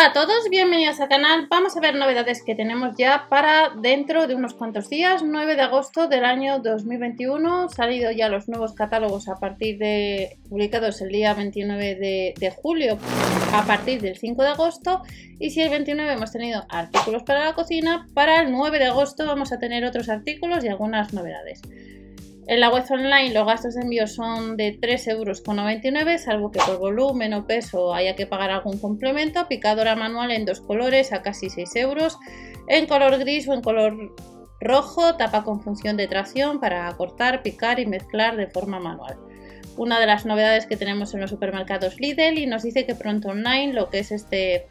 Hola a todos, bienvenidos al canal. Vamos a ver novedades que tenemos ya para dentro de unos cuantos días, 9 de agosto del año 2021. Salido ya los nuevos catálogos a partir de publicados el día 29 de, de, julio a partir del 5 de agosto. Y si el 29 hemos tenido artículos para la cocina, para el 9 de agosto vamos a tener otros artículos y algunas novedades. En la web online los gastos de envío son de 3,99 euros, salvo que por volumen o peso haya que pagar algún complemento. Picadora manual en dos colores a casi 6 euros. En color gris o en color rojo, tapa con función de tracción para cortar, picar y mezclar de forma manual. Una de las novedades que tenemos en los supermercados Lidl y nos dice que pronto online lo que es este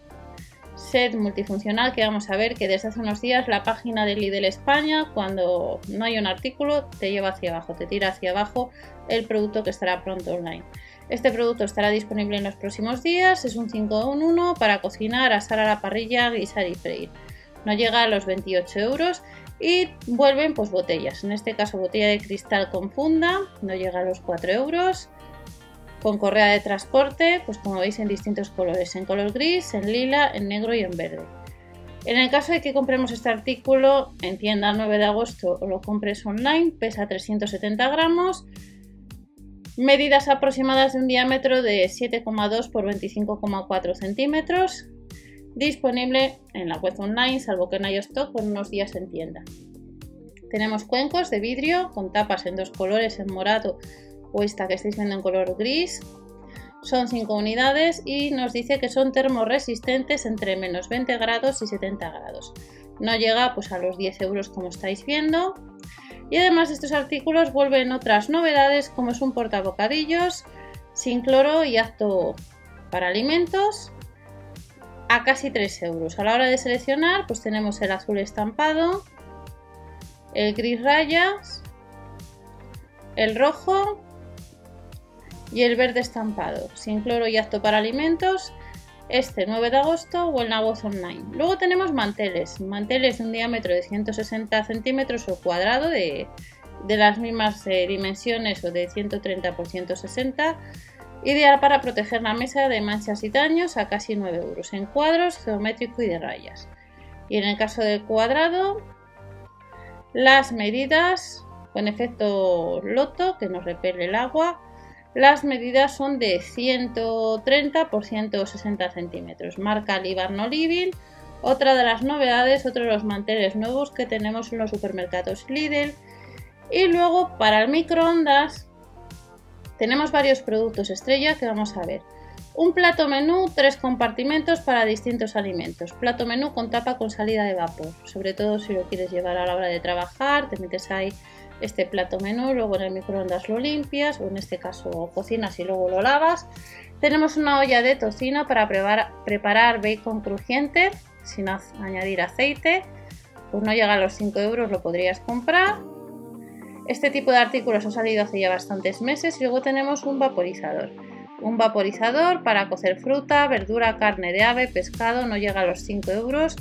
set multifuncional que vamos a ver que desde hace unos días la página de Lidl España, cuando no hay un artículo, te lleva hacia abajo, te tira hacia abajo el producto que estará pronto online. Este producto estará disponible en los próximos días, es un 5 en 1 para cocinar, asar a la parrilla, guisar y freír. No llega a los 28 euros y vuelven pues botellas, en este caso botella de cristal con funda, no llega a los 4 euros con correa de transporte, pues como veis en distintos colores, en color gris, en lila, en negro y en verde. En el caso de que compremos este artículo en tienda el 9 de agosto o lo compres online, pesa 370 gramos, medidas aproximadas de un diámetro de 7,2 por 25,4 centímetros, disponible en la web online, salvo que no haya stock, por unos días en tienda. Tenemos cuencos de vidrio con tapas en dos colores, en morado o esta que estáis viendo en color gris. Son 5 unidades y nos dice que son termoresistentes entre menos 20 grados y 70 grados. No llega pues, a los 10 euros como estáis viendo. Y además de estos artículos vuelven otras novedades como es un portabocadillos sin cloro y apto para alimentos a casi 3 euros. A la hora de seleccionar pues tenemos el azul estampado, el gris rayas, el rojo y el verde estampado, sin cloro y apto para alimentos, este 9 de agosto o en la voz online. Luego tenemos manteles, manteles de un diámetro de 160 centímetros o cuadrado de, las mismas eh, dimensiones o de 130 por 160, ideal para proteger la mesa de manchas y daños a casi 9 euros, en cuadros, geométrico y de rayas. Y en el caso del cuadrado, las medidas con efecto loto que nos repele el agua las medidas son de 130 por 160 centímetros. Marca Libarno Living. Otra de las novedades, otro de los manteles nuevos que tenemos en los supermercados Lidl. Y luego para el microondas tenemos varios productos estrella que vamos a ver. Un plato menú, tres compartimentos para distintos alimentos. Plato menú con tapa con salida de vapor. Sobre todo si lo quieres llevar a la hora de trabajar, te metes ahí este plato menú, luego en el microondas lo limpias o en este caso cocinas y luego lo lavas. Tenemos una olla de tocino para preparar, bacon crujiente sin añadir aceite. Pues no llega a los 5 euros, lo podrías comprar. Este tipo de artículos ha salido hace ya bastantes meses y luego tenemos un vaporizador. Un vaporizador para cocer fruta, verdura, carne de ave, pescado, no llega a los 5 euros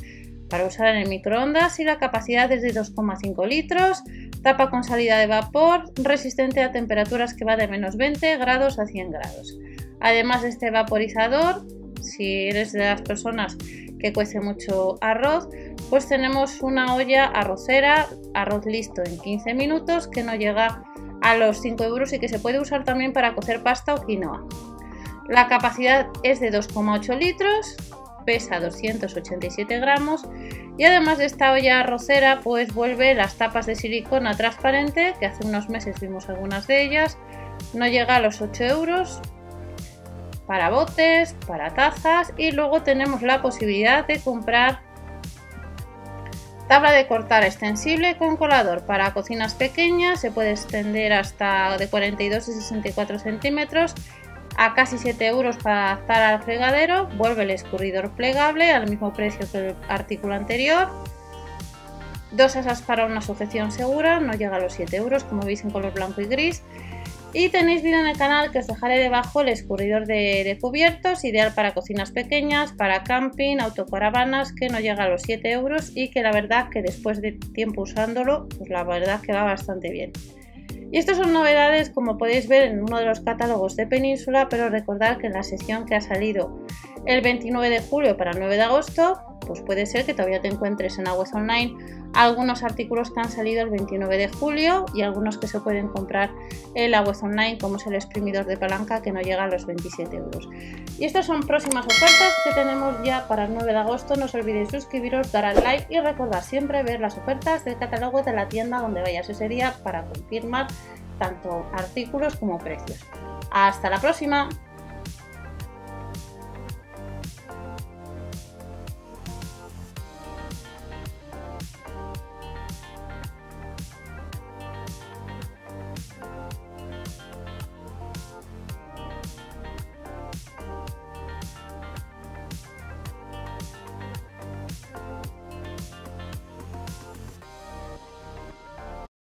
para usar en el microondas y la capacidad es de 2,5 litros, tapa con salida de vapor, resistente a temperaturas que va de menos 20 grados a 100 grados. Además de este vaporizador, si eres de las personas que cuece mucho arroz, pues tenemos una olla arrocera, arroz listo en 15 minutos, que no llega a los 5 euros y que se puede usar también para cocer pasta o quinoa. La capacidad es de 2,8 litros, pesa 287 gramos y además de esta olla arrocera pues vuelve las tapas de silicona transparente que hace unos meses vimos algunas de ellas. No llega a los 8 euros para botes, para tazas y luego tenemos la posibilidad de comprar tabla de cortar extensible con colador. Para cocinas pequeñas se puede extender hasta de 42 y 64 centímetros a casi 7 euros para adaptar al fregadero, vuelve el escurridor plegable al mismo precio que el artículo anterior. Dos asas para una sujeción segura, no llega a los 7 euros como veis en color blanco y gris. Y tenéis vídeo en el canal que os dejaré debajo el escurridor de, cubiertos, ideal para cocinas pequeñas, para camping, autocaravanas, que no llega a los 7 euros y que la verdad que después de tiempo usándolo, pues la verdad que va bastante bien. Y estas son novedades como podéis ver en uno de los catálogos de Península, pero recordad que en la sección que ha salido el 29 de julio para el 9 de agosto, pues puede ser que todavía te encuentres en Aguas Online algunos artículos que han salido el 29 de julio y algunos que se pueden comprar en la web online, como es el exprimidor de palanca que no llega a los 27 euros. Y estas son próximas ofertas que tenemos ya para el 9 de agosto. No os olvidéis suscribiros, dar al like y recordar siempre ver las ofertas del catálogo de la tienda donde vayas ese día para confirmar tanto artículos como precios. Hasta la próxima.